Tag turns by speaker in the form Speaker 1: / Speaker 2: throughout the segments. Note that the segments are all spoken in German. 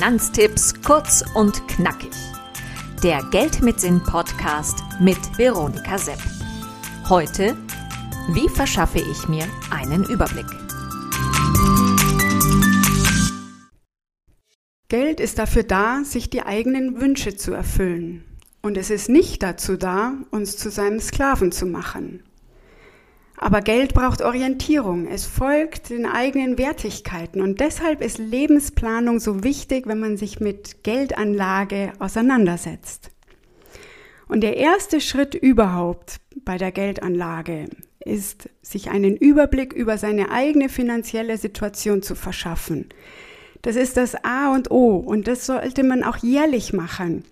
Speaker 1: Finanztipps kurz und knackig. Der Geld mit Sinn Podcast mit Veronika Sepp. Heute, wie verschaffe ich mir einen Überblick?
Speaker 2: Geld ist dafür da, sich die eigenen Wünsche zu erfüllen. Und es ist nicht dazu da, uns zu seinem Sklaven zu machen. Aber Geld braucht Orientierung. Es folgt den eigenen Wertigkeiten. Und deshalb ist Lebensplanung so wichtig, wenn man sich mit Geldanlage auseinandersetzt. Und der erste Schritt überhaupt bei der Geldanlage ist, sich einen Überblick über seine eigene finanzielle Situation zu verschaffen. Das ist das A und O und das sollte man auch jährlich machen.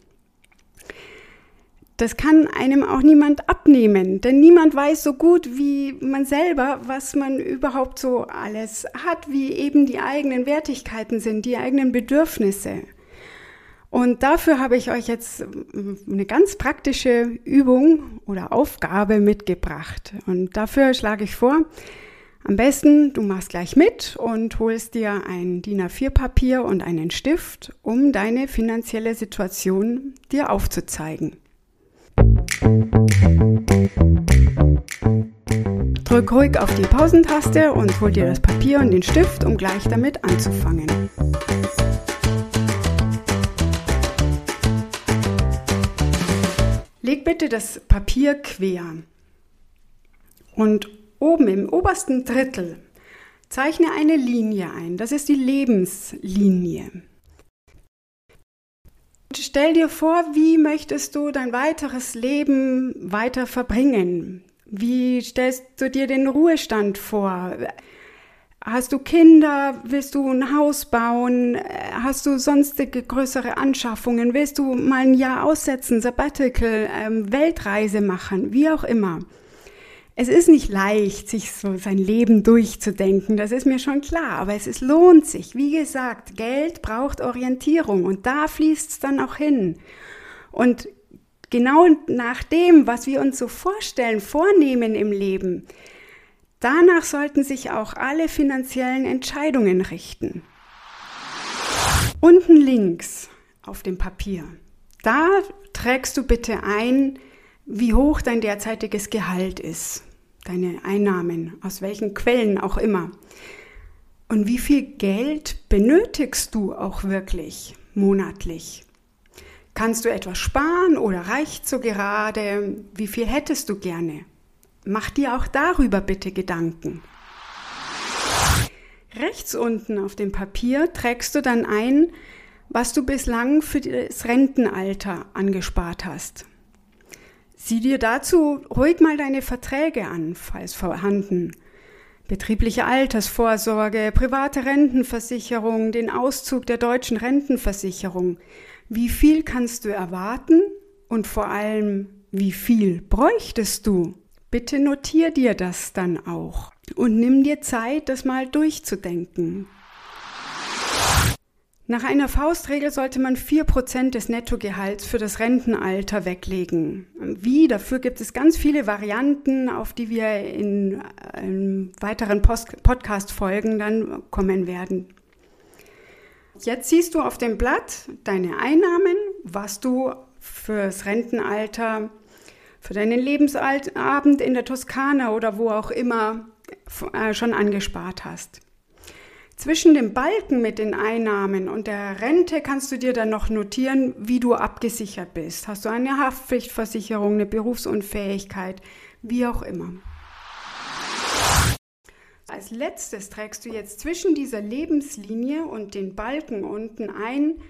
Speaker 2: Das kann einem auch niemand abnehmen, denn niemand weiß so gut wie man selber, was man überhaupt so alles hat, wie eben die eigenen Wertigkeiten sind, die eigenen Bedürfnisse. Und dafür habe ich euch jetzt eine ganz praktische Übung oder Aufgabe mitgebracht. Und dafür schlage ich vor, am besten, du machst gleich mit und holst dir ein DIN A4-Papier und einen Stift, um deine finanzielle Situation dir aufzuzeigen. Drück ruhig auf die Pausentaste und hol dir das Papier und den Stift, um gleich damit anzufangen. Leg bitte das Papier quer und oben im obersten Drittel zeichne eine Linie ein. Das ist die Lebenslinie. Stell dir vor, wie möchtest du dein weiteres Leben weiter verbringen? Wie stellst du dir den Ruhestand vor? Hast du Kinder? Willst du ein Haus bauen? Hast du sonstige größere Anschaffungen? Willst du mal ein Jahr aussetzen, Sabbatical, ähm, Weltreise machen? Wie auch immer. Es ist nicht leicht, sich so sein Leben durchzudenken, das ist mir schon klar, aber es ist, lohnt sich. Wie gesagt, Geld braucht Orientierung und da fließt es dann auch hin. Und genau nach dem, was wir uns so vorstellen, vornehmen im Leben, danach sollten sich auch alle finanziellen Entscheidungen richten. Unten links auf dem Papier, da trägst du bitte ein, wie hoch dein derzeitiges Gehalt ist deine Einnahmen, aus welchen Quellen auch immer. Und wie viel Geld benötigst du auch wirklich monatlich? Kannst du etwas sparen oder reicht so gerade? Wie viel hättest du gerne? Mach dir auch darüber bitte Gedanken. Rechts unten auf dem Papier trägst du dann ein, was du bislang für das Rentenalter angespart hast. Sieh dir dazu ruhig mal deine Verträge an, falls vorhanden. Betriebliche Altersvorsorge, private Rentenversicherung, den Auszug der deutschen Rentenversicherung. Wie viel kannst du erwarten und vor allem, wie viel bräuchtest du? Bitte notier dir das dann auch und nimm dir Zeit, das mal durchzudenken. Nach einer Faustregel sollte man vier Prozent des Nettogehalts für das Rentenalter weglegen. Wie? Dafür gibt es ganz viele Varianten, auf die wir in, in weiteren Podcast-Folgen dann kommen werden. Jetzt siehst du auf dem Blatt deine Einnahmen, was du fürs Rentenalter, für deinen Lebensabend in der Toskana oder wo auch immer äh, schon angespart hast. Zwischen dem Balken mit den Einnahmen und der Rente kannst du dir dann noch notieren, wie du abgesichert bist. Hast du eine Haftpflichtversicherung, eine Berufsunfähigkeit, wie auch immer. Als letztes trägst du jetzt zwischen dieser Lebenslinie und den Balken unten ein,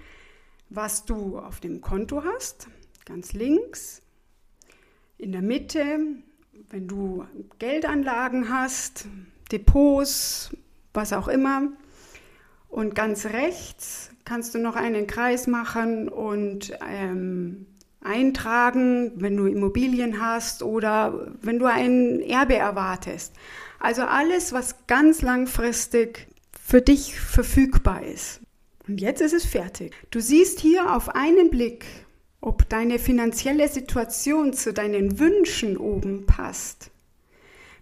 Speaker 2: was du auf dem Konto hast, ganz links. In der Mitte, wenn du Geldanlagen hast, Depots, was auch immer. Und ganz rechts kannst du noch einen Kreis machen und ähm, eintragen, wenn du Immobilien hast oder wenn du ein Erbe erwartest. Also alles, was ganz langfristig für dich verfügbar ist. Und jetzt ist es fertig. Du siehst hier auf einen Blick, ob deine finanzielle Situation zu deinen Wünschen oben passt.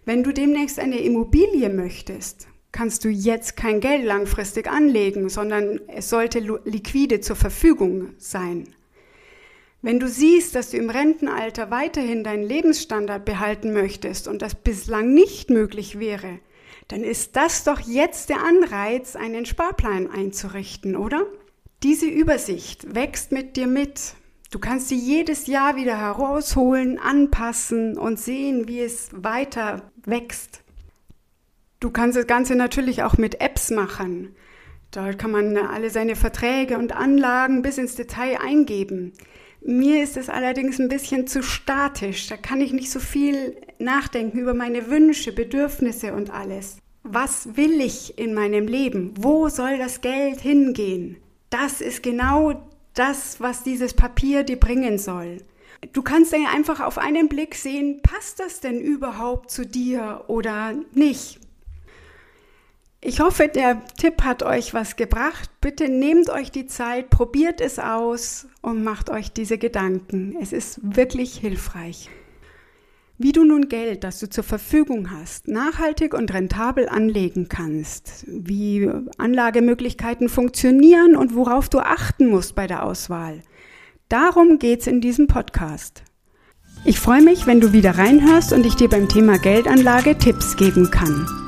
Speaker 2: Wenn du demnächst eine Immobilie möchtest, kannst du jetzt kein Geld langfristig anlegen, sondern es sollte liquide zur Verfügung sein. Wenn du siehst, dass du im Rentenalter weiterhin deinen Lebensstandard behalten möchtest und das bislang nicht möglich wäre, dann ist das doch jetzt der Anreiz, einen Sparplan einzurichten, oder? Diese Übersicht wächst mit dir mit. Du kannst sie jedes Jahr wieder herausholen, anpassen und sehen, wie es weiter wächst. Du kannst das Ganze natürlich auch mit Apps machen. Dort kann man alle seine Verträge und Anlagen bis ins Detail eingeben. Mir ist es allerdings ein bisschen zu statisch. Da kann ich nicht so viel nachdenken über meine Wünsche, Bedürfnisse und alles. Was will ich in meinem Leben? Wo soll das Geld hingehen? Das ist genau das, was dieses Papier dir bringen soll. Du kannst dann einfach auf einen Blick sehen, passt das denn überhaupt zu dir oder nicht? Ich hoffe, der Tipp hat euch was gebracht. Bitte nehmt euch die Zeit, probiert es aus und macht euch diese Gedanken. Es ist wirklich hilfreich. Wie du nun Geld, das du zur Verfügung hast, nachhaltig und rentabel anlegen kannst, wie Anlagemöglichkeiten funktionieren und worauf du achten musst bei der Auswahl. Darum geht's in diesem Podcast. Ich freue mich, wenn du wieder reinhörst und ich dir beim Thema Geldanlage Tipps geben kann.